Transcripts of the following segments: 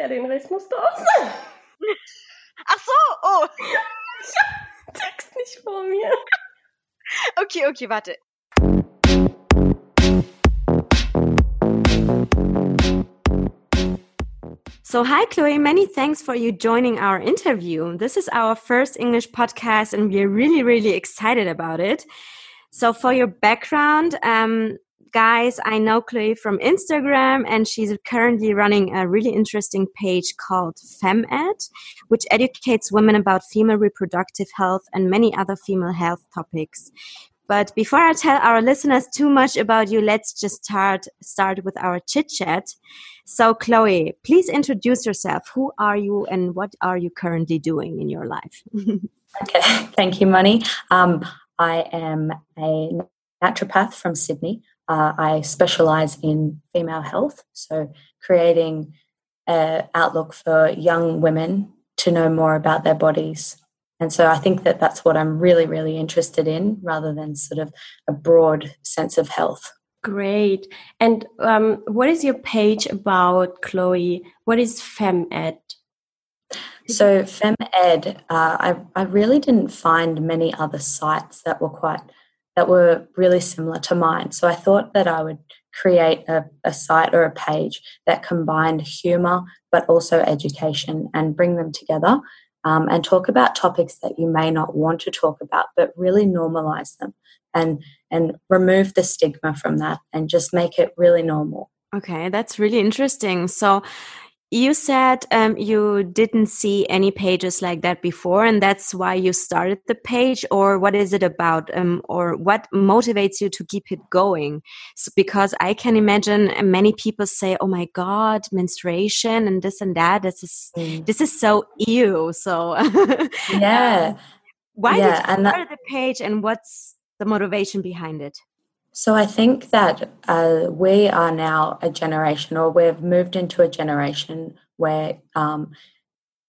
Ja, den Rest musst du auch. Ach so, oh. Ich hab den Text nicht vor mir. Okay, okay, warte. So, hi, Chloe. Many thanks for you joining our interview. This is our first English podcast, and we're really, really excited about it. So, for your background, um, guys, I know Chloe from Instagram, and she's currently running a really interesting page called FemEd, which educates women about female reproductive health and many other female health topics. But before I tell our listeners too much about you, let's just start start with our chit chat. So, Chloe, please introduce yourself. Who are you, and what are you currently doing in your life? okay, thank you, Moni. Um, I am a naturopath from Sydney. Uh, I specialize in female health, so creating an outlook for young women to know more about their bodies and so I think that that's what I'm really, really interested in rather than sort of a broad sense of health. Great. And um, what is your page about, Chloe? What is FemEd? So FemEd, uh, I, I really didn't find many other sites that were quite that were really similar to mine. So I thought that I would create a, a site or a page that combined humor but also education and bring them together um, and talk about topics that you may not want to talk about, but really normalize them and and remove the stigma from that and just make it really normal. Okay, that's really interesting. So you said um, you didn't see any pages like that before, and that's why you started the page, or what is it about, um, or what motivates you to keep it going? So, because I can imagine many people say, "Oh my God, menstruation and this and that. This is mm. this is so ew." So yeah, why yeah, did you start that- the page, and what's the motivation behind it? So I think that uh, we are now a generation, or we've moved into a generation where um,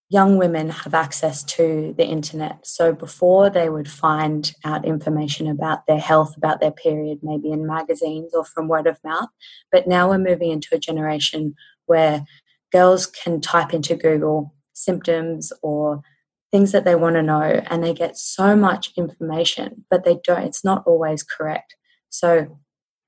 young women have access to the internet. So before they would find out information about their health, about their period, maybe in magazines or from word of mouth. But now we're moving into a generation where girls can type into Google symptoms or things that they want to know and they get so much information, but they don't, it's not always correct. So,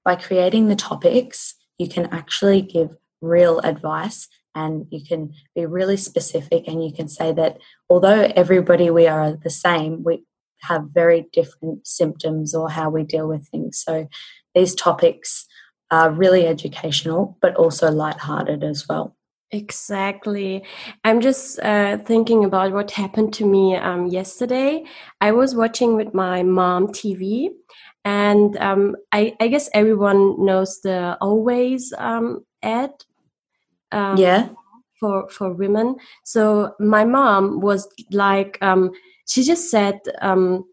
by creating the topics, you can actually give real advice and you can be really specific and you can say that although everybody we are the same, we have very different symptoms or how we deal with things. So, these topics are really educational but also light-hearted as well. Exactly. I'm just uh, thinking about what happened to me um, yesterday. I was watching with my mom TV, and um, I, I, guess everyone knows the always um, ad. Um, yeah. For for women, so my mom was like, um, she just said, um,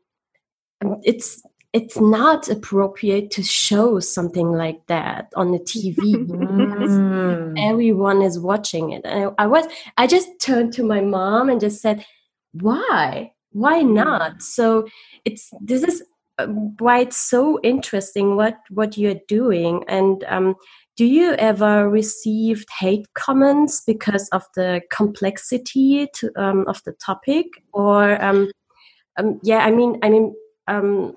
it's it's not appropriate to show something like that on the TV mm. everyone is watching it. And I, I was I just turned to my mom and just said, "Why? Why not?" So it's this is why it's so interesting what what you're doing. And um, do you ever received hate comments because of the complexity to, um, of the topic? Or um, um yeah i mean i mean um,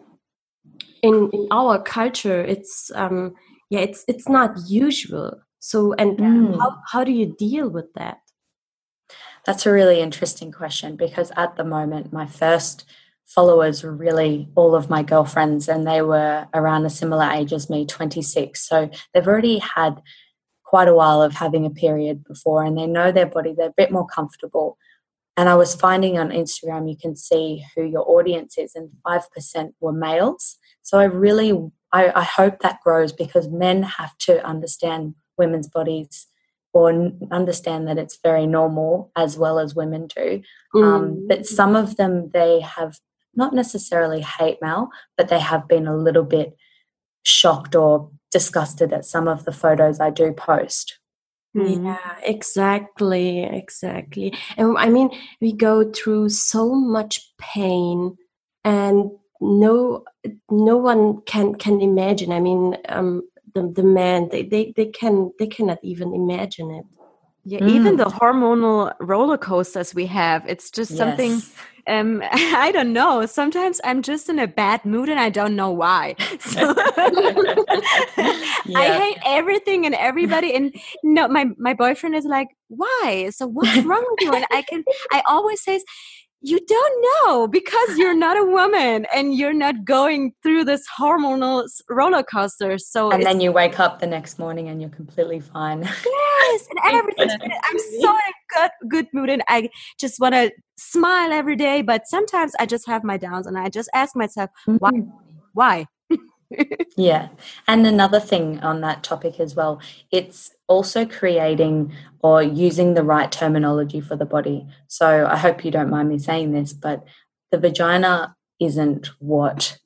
in in our culture it's um, yeah it's it's not usual. So and mm. how, how do you deal with that? That's a really interesting question because at the moment my first followers were really all of my girlfriends, and they were around a similar age as me, 26. So they've already had quite a while of having a period before, and they know their body, they're a bit more comfortable. And I was finding on Instagram, you can see who your audience is, and 5% were males. So I really, I, I hope that grows because men have to understand women's bodies or understand that it's very normal as well as women do. Mm. Um, but some of them, they have not necessarily hate mail, but they have been a little bit shocked or disgusted at some of the photos I do post. Mm-hmm. Yeah, exactly, exactly. And I mean, we go through so much pain, and no, no one can can imagine. I mean, um, the the man they, they they can they cannot even imagine it. Yeah, mm. even the hormonal roller coasters we have, it's just yes. something um i don't know sometimes i'm just in a bad mood and i don't know why so i hate everything and everybody and no my my boyfriend is like why so what's wrong with you and i can i always say you don't know because you're not a woman and you're not going through this hormonal roller coaster. So and then you wake up the next morning and you're completely fine. Yes, and everything's I'm so in a good good mood and I just want to smile every day. But sometimes I just have my downs and I just ask myself mm-hmm. why why yeah. And another thing on that topic as well, it's also creating or using the right terminology for the body. So I hope you don't mind me saying this, but the vagina isn't what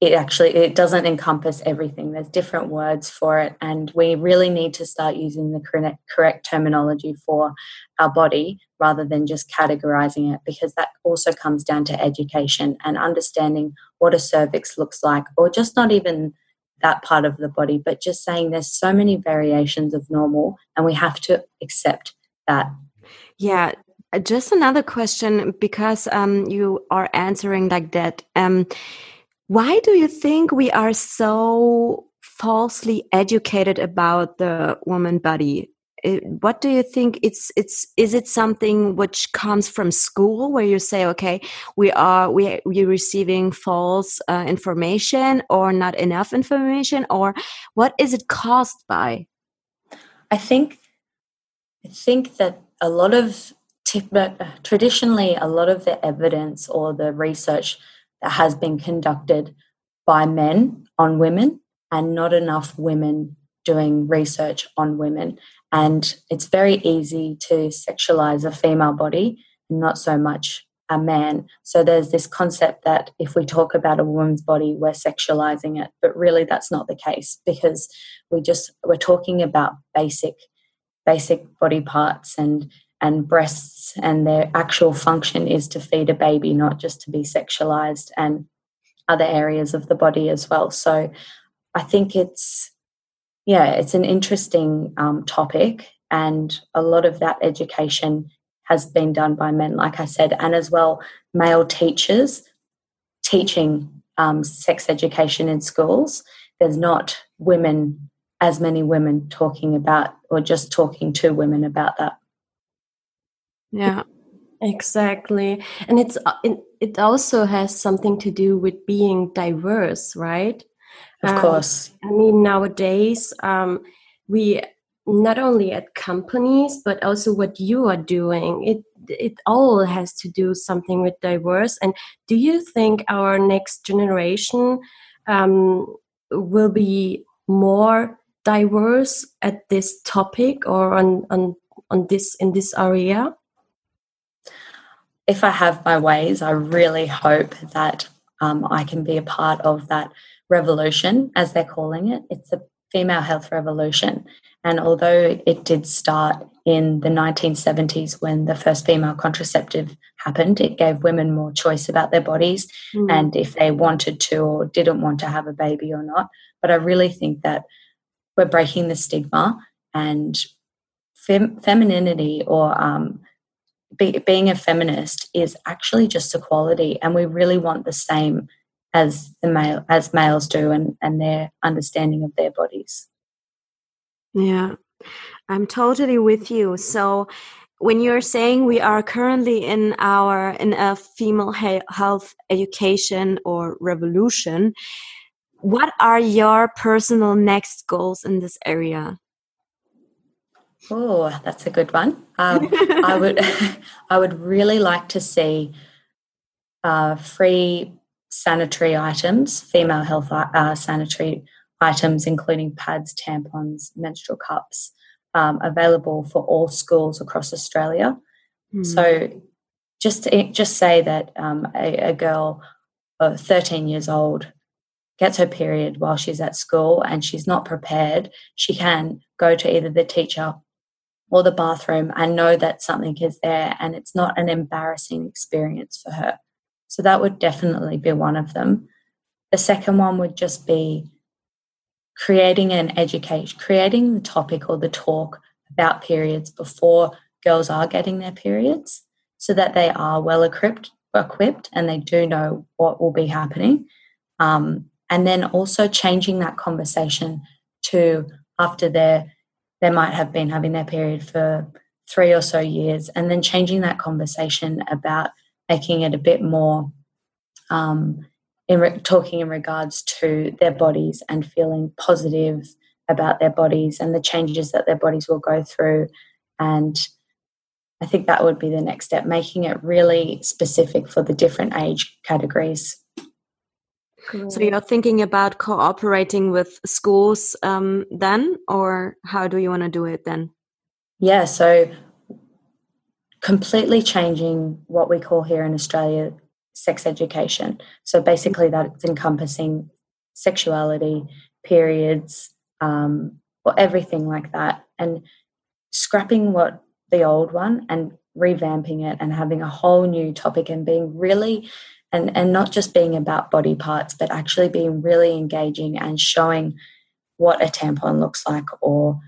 it actually it doesn't encompass everything. There's different words for it and we really need to start using the correct, terminology for our body rather than just categorizing it because that also comes down to education and understanding what a cervix looks like or just not even that part of the body but just saying there's so many variations of normal and we have to accept that. Yeah just another question because um, you are answering like that. Um, why do you think we are so falsely educated about the woman body? what do you think it's it's is it something which comes from school where you say okay we are we we're receiving false uh, information or not enough information or what is it caused by i think i think that a lot of uh, traditionally a lot of the evidence or the research that has been conducted by men on women and not enough women doing research on women. And it's very easy to sexualize a female body, not so much a man. So there's this concept that if we talk about a woman's body, we're sexualizing it. But really that's not the case because we just we're talking about basic basic body parts and and breasts and their actual function is to feed a baby, not just to be sexualized and other areas of the body as well. So I think it's, yeah, it's an interesting um, topic, and a lot of that education has been done by men, like I said, and as well male teachers teaching um, sex education in schools. There's not women, as many women talking about or just talking to women about that. Yeah, exactly. And it's uh, it, it also has something to do with being diverse, right? Of um, course. I mean, nowadays um, we not only at companies but also what you are doing. It it all has to do something with diverse. And do you think our next generation um, will be more diverse at this topic or on on on this in this area? If I have my ways, I really hope that um, I can be a part of that revolution, as they're calling it. It's a female health revolution. And although it did start in the 1970s when the first female contraceptive happened, it gave women more choice about their bodies mm. and if they wanted to or didn't want to have a baby or not. But I really think that we're breaking the stigma and fem- femininity or um, be, being a feminist is actually just equality, and we really want the same as the male as males do, and and their understanding of their bodies. Yeah, I'm totally with you. So when you're saying we are currently in our in a female health education or revolution what are your personal next goals in this area Oh, that's a good one. Um, I would, I would really like to see uh, free sanitary items, female health uh, sanitary items, including pads, tampons, menstrual cups, um, available for all schools across Australia. Mm. So, just to, just say that um, a, a girl of 13 years old gets her period while she's at school and she's not prepared, she can go to either the teacher or the bathroom and know that something is there and it's not an embarrassing experience for her. So that would definitely be one of them. The second one would just be creating an education, creating the topic or the talk about periods before girls are getting their periods so that they are well equipped equipped and they do know what will be happening um, and then also changing that conversation to after they they might have been having their period for three or so years and then changing that conversation about making it a bit more um, in re- talking in regards to their bodies and feeling positive about their bodies and the changes that their bodies will go through and I think that would be the next step, making it really specific for the different age categories. So you're thinking about cooperating with schools um, then, or how do you want to do it then? Yeah, so completely changing what we call here in Australia sex education. So basically, that's encompassing sexuality, periods, um, or everything like that, and scrapping what the old one and revamping it and having a whole new topic and being really and and not just being about body parts but actually being really engaging and showing what a tampon looks like or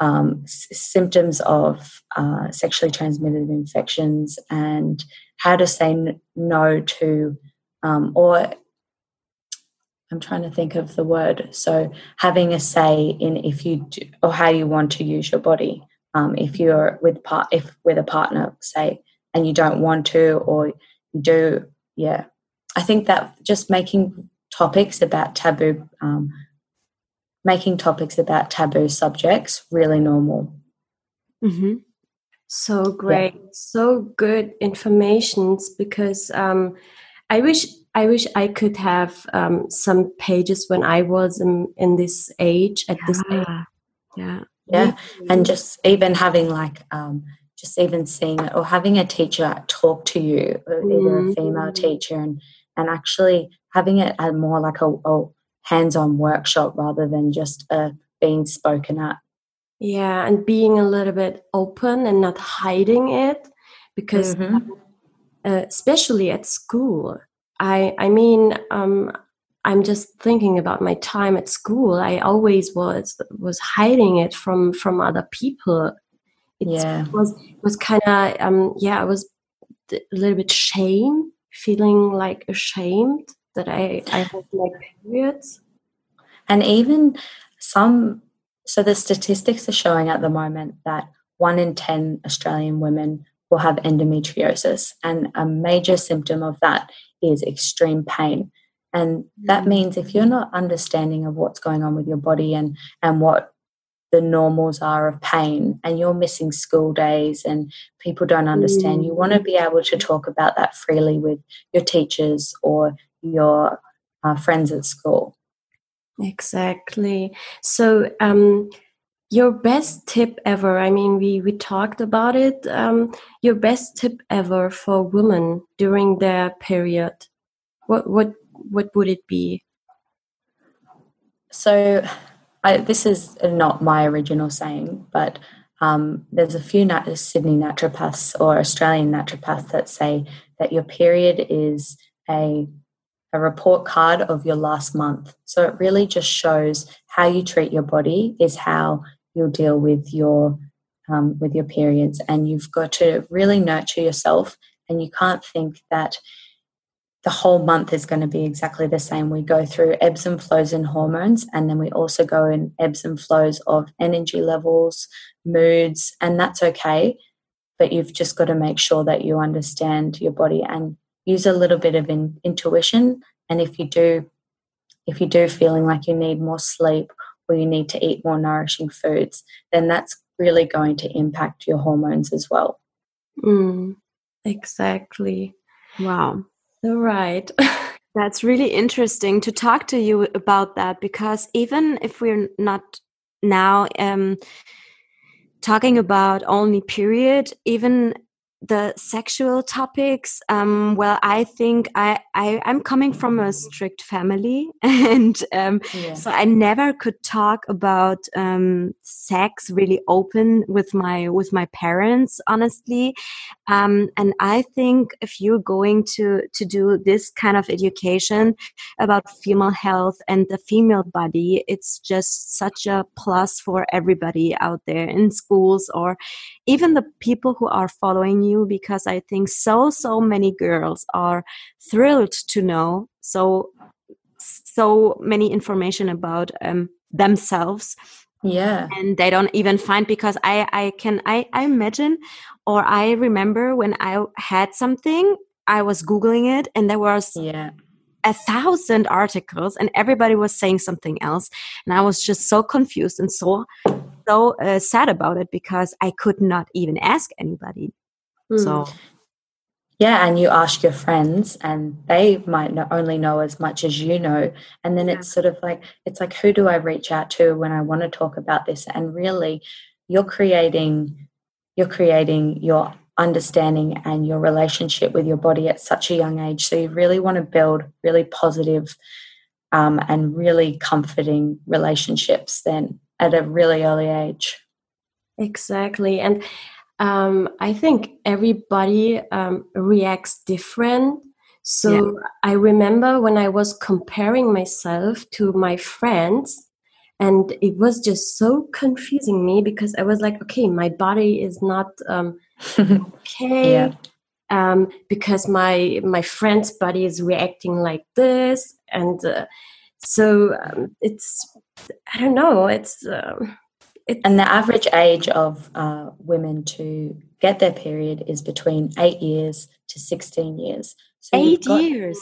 um, s- symptoms of uh, sexually transmitted infections and how to say n- no to um, or I'm trying to think of the word. So having a say in if you do, or how you want to use your body um, if you're with part if with a partner say and you don't want to or you do yeah. I think that just making topics about taboo um, making topics about taboo subjects really normal. Mm-hmm. so great. Yeah. so good informations because um, i wish i wish i could have um, some pages when i was in, in this age at yeah. this age. Yeah. Yeah. And just even having like um, just even seeing it or having a teacher talk to you uh, either a female mm. teacher and and actually having it at more like a, a hands-on workshop rather than just uh, being spoken at yeah and being a little bit open and not hiding it because mm-hmm. uh, especially at school i i mean um, I'm just thinking about my time at school. I always was was hiding it from from other people. It yeah. was was kind of um yeah, I was a little bit shame, feeling like ashamed that I I had my periods. And even some so the statistics are showing at the moment that one in 10 Australian women will have endometriosis and a major symptom of that is extreme pain and that mm. means if you're not understanding of what's going on with your body and and what the normals are of pain and you're missing school days and people don't understand you want to mm. be able to talk about that freely with your teachers or your uh, friends at school exactly so um your best tip ever i mean we we talked about it um your best tip ever for women during their period what what what would it be? So, I, this is not my original saying, but um, there's a few nat- Sydney naturopaths or Australian naturopaths that say that your period is a a report card of your last month. So it really just shows how you treat your body is how you'll deal with your um, with your periods, and you've got to really nurture yourself. And you can't think that the whole month is going to be exactly the same. We go through ebbs and flows in hormones, and then we also go in ebbs and flows of energy levels, moods, and that's okay. But you've just got to make sure that you understand your body and use a little bit of in, intuition. And if you do, if you do feeling like you need more sleep or you need to eat more nourishing foods, then that's really going to impact your hormones as well. Mm, exactly. Wow. Right. That's really interesting to talk to you about that because even if we're not now um, talking about only period, even the sexual topics um, well i think I, I i'm coming from a strict family and um, yeah. so i never could talk about um, sex really open with my with my parents honestly um, and i think if you're going to to do this kind of education about female health and the female body it's just such a plus for everybody out there in schools or even the people who are following you because i think so so many girls are thrilled to know so so many information about um, themselves. Yeah. And they don't even find because i i can i i imagine or i remember when i had something i was googling it and there was yeah. a thousand articles and everybody was saying something else. And i was just so confused and so so uh, sad about it because i could not even ask anybody mm. so yeah and you ask your friends and they might not only know as much as you know and then yeah. it's sort of like it's like who do i reach out to when i want to talk about this and really you're creating you're creating your understanding and your relationship with your body at such a young age. So you really want to build really positive, um, and really comforting relationships then at a really early age. Exactly. And um, I think everybody um, reacts different. So yeah. I remember when I was comparing myself to my friends, and it was just so confusing me because I was like, okay, my body is not um, okay yeah. um, because my my friend's body is reacting like this and uh, so um, it's i don't know it's, um, it's and the average age of uh, women to get their period is between eight years to 16 years. So eight got, years?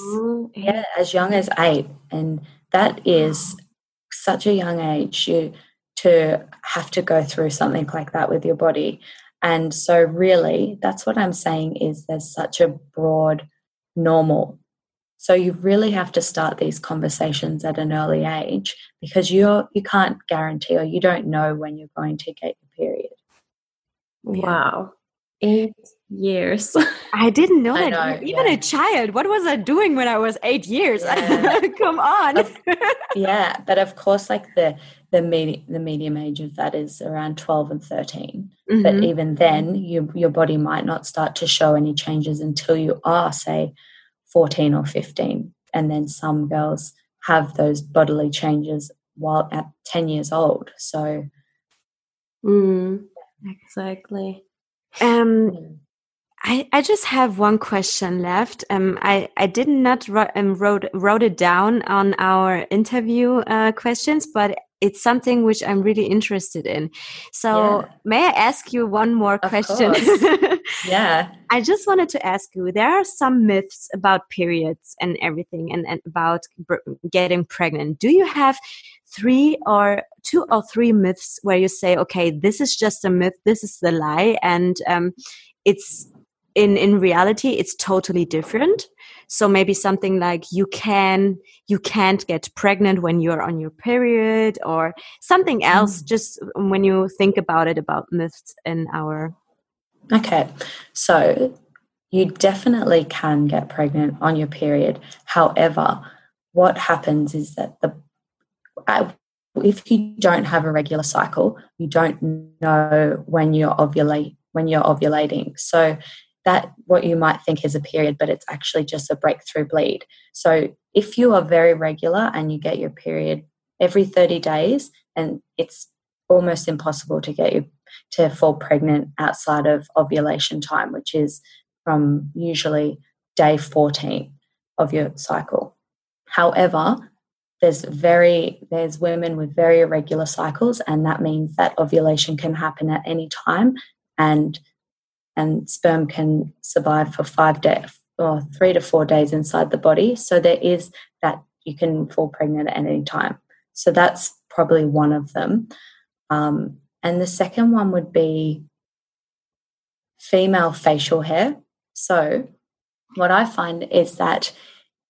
Yeah as young as eight. And that is such a young age you to have to go through something like that with your body. And so, really, that's what I'm saying is there's such a broad normal. So you really have to start these conversations at an early age because you're you can't guarantee or you don't know when you're going to get your period. Wow. Eight years. I didn't know I that. Know, Even yeah. a child. What was I doing when I was eight years? Yeah. Come on. Of, yeah, but of course, like the the medium the medium age of that is around twelve and 13 mm-hmm. But even then, you, your body might not start to show any changes until you are, say, fourteen or fifteen. And then some girls have those bodily changes while at ten years old. So. Mm, exactly. Um, I, I just have one question left. Um, I, I did not um, wrote, wrote it down on our interview uh, questions, but it's something which I'm really interested in. So, yeah. may I ask you one more of question? yeah. I just wanted to ask you there are some myths about periods and everything and, and about getting pregnant. Do you have three or two or three myths where you say, okay, this is just a myth, this is the lie, and um, it's in in reality it's totally different so maybe something like you can you can't get pregnant when you're on your period or something else mm. just when you think about it about myths in our okay. So you definitely can get pregnant on your period. However what happens is that the if you don't have a regular cycle you don't know when you're ovulate when you're ovulating. So that what you might think is a period, but it's actually just a breakthrough bleed. So if you are very regular and you get your period every 30 days, and it's almost impossible to get you to fall pregnant outside of ovulation time, which is from usually day 14 of your cycle. However, there's very there's women with very irregular cycles and that means that ovulation can happen at any time and and sperm can survive for five days or three to four days inside the body. So there is that you can fall pregnant at any time. So that's probably one of them. Um, and the second one would be female facial hair. So what I find is that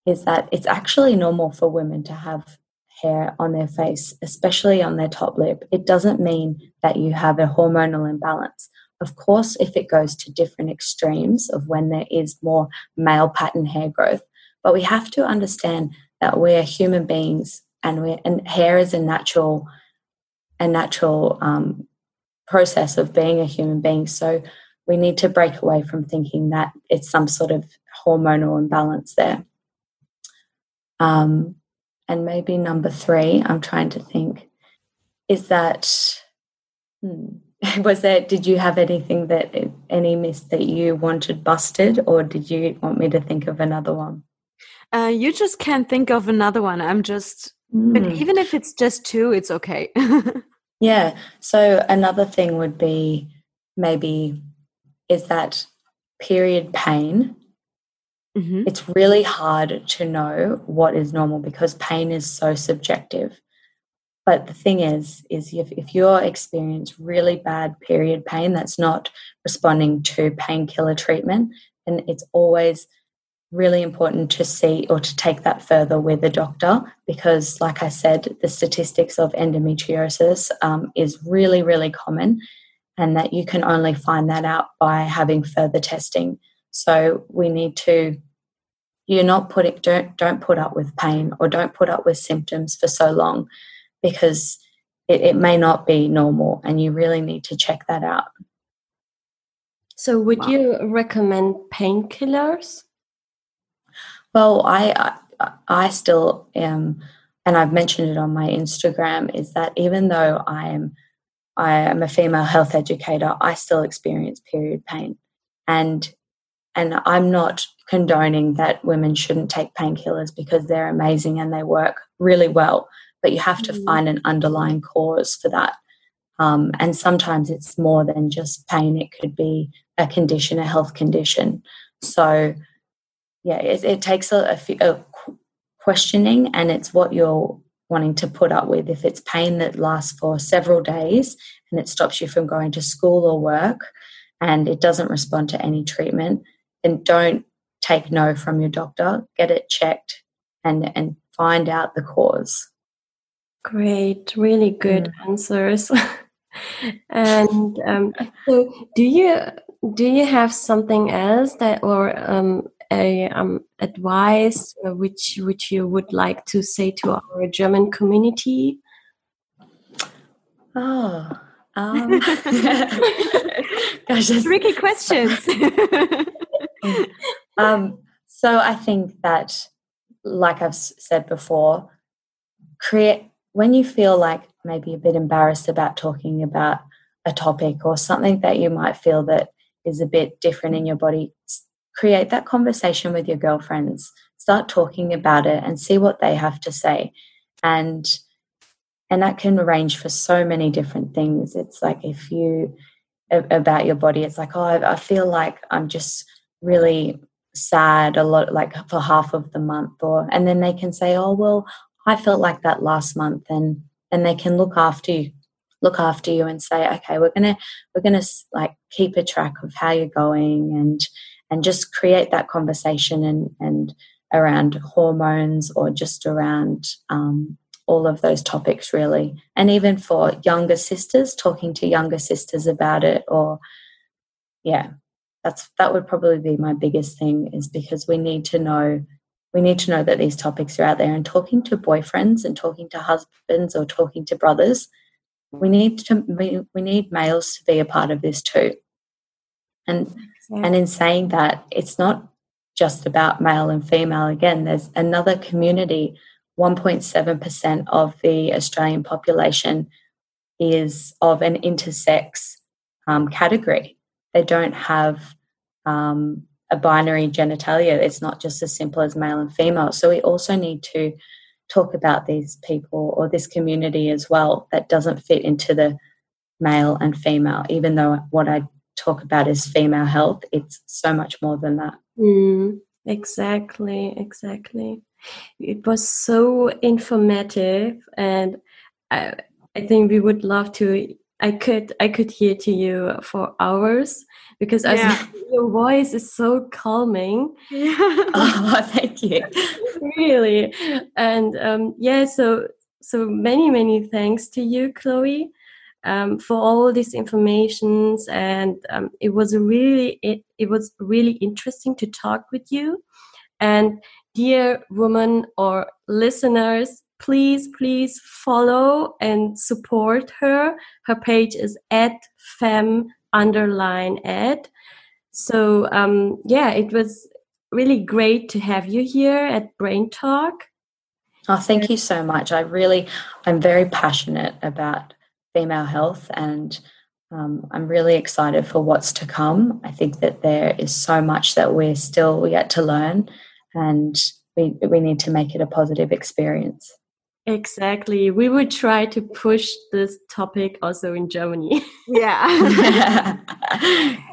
is that it's actually normal for women to have hair on their face, especially on their top lip. It doesn't mean that you have a hormonal imbalance Of course, if it goes to different extremes of when there is more male pattern hair growth, but we have to understand that we're human beings and we and hair is a natural a natural um, process of being a human being. So we need to break away from thinking that it's some sort of hormonal imbalance there. Um, and maybe number three, I'm trying to think, is that hmm, was there? Did you have anything that any myth that you wanted busted, or did you want me to think of another one? Uh, you just can't think of another one. I'm just, mm. but hmm. even if it's just two, it's okay. yeah. So another thing would be maybe is that period pain. Mm-hmm. It's really hard to know what is normal because pain is so subjective. But the thing is, is if, if you're experiencing really bad period pain that's not responding to painkiller treatment, then it's always really important to see or to take that further with a doctor because, like I said, the statistics of endometriosis um, is really, really common and that you can only find that out by having further testing. So we need to you're not putting don't don't put up with pain or don't put up with symptoms for so long because it, it may not be normal and you really need to check that out. So would wow. you recommend painkillers? Well, I, I I still am and I've mentioned it on my Instagram is that even though I am I am a female health educator, I still experience period pain. And and I'm not condoning that women shouldn't take painkillers because they're amazing and they work really well. But you have to mm. find an underlying cause for that. Um, and sometimes it's more than just pain, it could be a condition, a health condition. So, yeah, it, it takes a, a, a questioning and it's what you're wanting to put up with. If it's pain that lasts for several days and it stops you from going to school or work and it doesn't respond to any treatment, then don't take no from your doctor. Get it checked and, and find out the cause. Great, really good mm. answers. and um, so, do you do you have something else that or um, a um, advice uh, which which you would like to say to our German community? Oh, um, gosh, tricky questions. um, so I think that, like I've said before, create when you feel like maybe a bit embarrassed about talking about a topic or something that you might feel that is a bit different in your body create that conversation with your girlfriends. Start talking about it and see what they have to say. And and that can range for so many different things. It's like if you about your body it's like oh I, feel like i'm just really sad a lot like for half of the month or and then they can say oh well i felt like that last month and and they can look after you look after you and say okay we're gonna we're gonna like keep a track of how you're going and and just create that conversation and, and around hormones or just around um, all of those topics really. And even for younger sisters talking to younger sisters about it or yeah that's that would probably be my biggest thing is because we need to know we need to know that these topics are out there and talking to boyfriends and talking to husbands or talking to brothers we need to we, we need males to be a part of this too and yeah. And in saying that, it's not just about male and female. Again, there's another community. 1.7% of the Australian population is of an intersex um, category. They don't have um, a binary genitalia. It's not just as simple as male and female. So we also need to talk about these people or this community as well that doesn't fit into the male and female, even though what I talk about is female health, it's so much more than that. Mm, exactly, exactly. It was so informative, and I, I think we would love to. I could, I could hear to you for hours because yeah. your voice is so calming. Yeah. oh, thank you. really, and um, yeah, so so many many thanks to you, Chloe. um, for all these informations. And um, it was really it, it was really interesting to talk with you. And dear woman or listeners, please please follow and support her. Her page is at fem underline ed. So um, yeah, it was really great to have you here at Brain Talk. Oh, thank you so much. I really, I'm very passionate about female health and um, I'm really excited for what's to come. I think that there is so much that we're still yet to learn and we, we need to make it a positive experience. Exactly. We would try to push this topic also in Germany. Yeah.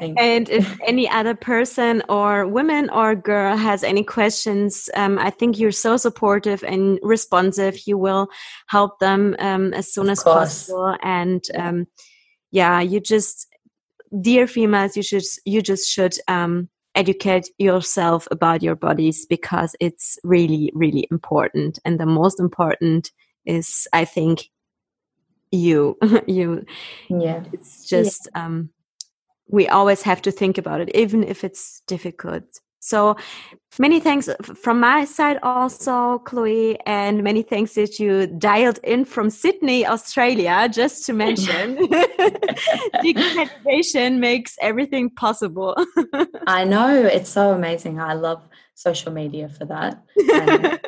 and if any other person or woman or girl has any questions, um, I think you're so supportive and responsive. You will help them um, as soon Of as course. possible. And um, yeah, you just, dear females, you should you just should um, educate yourself about your bodies because it's really really important. And the most important is, I think, you you yeah. it's just um we always have to think about it even if it's difficult so many thanks from my side also chloe and many thanks that you dialed in from sydney australia just to mention digitalization makes everything possible I know it's so amazing. I love social media for that. And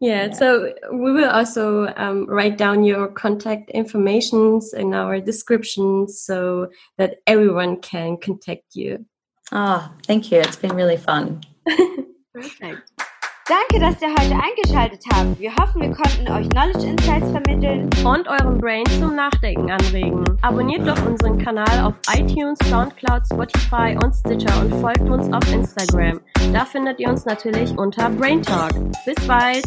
Yeah, Yeah. so we will also um, write down your contact informations in our description so that everyone can contact you. Ah, thank you. It's been really fun. perfect Danke, dass ihr heute eingeschaltet habt. Wir hoffen, wir konnten euch Knowledge Insights vermitteln. Und euren Brain zum Nachdenken anregen. Abonniert doch unseren Kanal auf iTunes, Soundcloud, Spotify und Stitcher und folgt uns auf Instagram. Da findet ihr uns natürlich unter Brain Talk. Bis bald!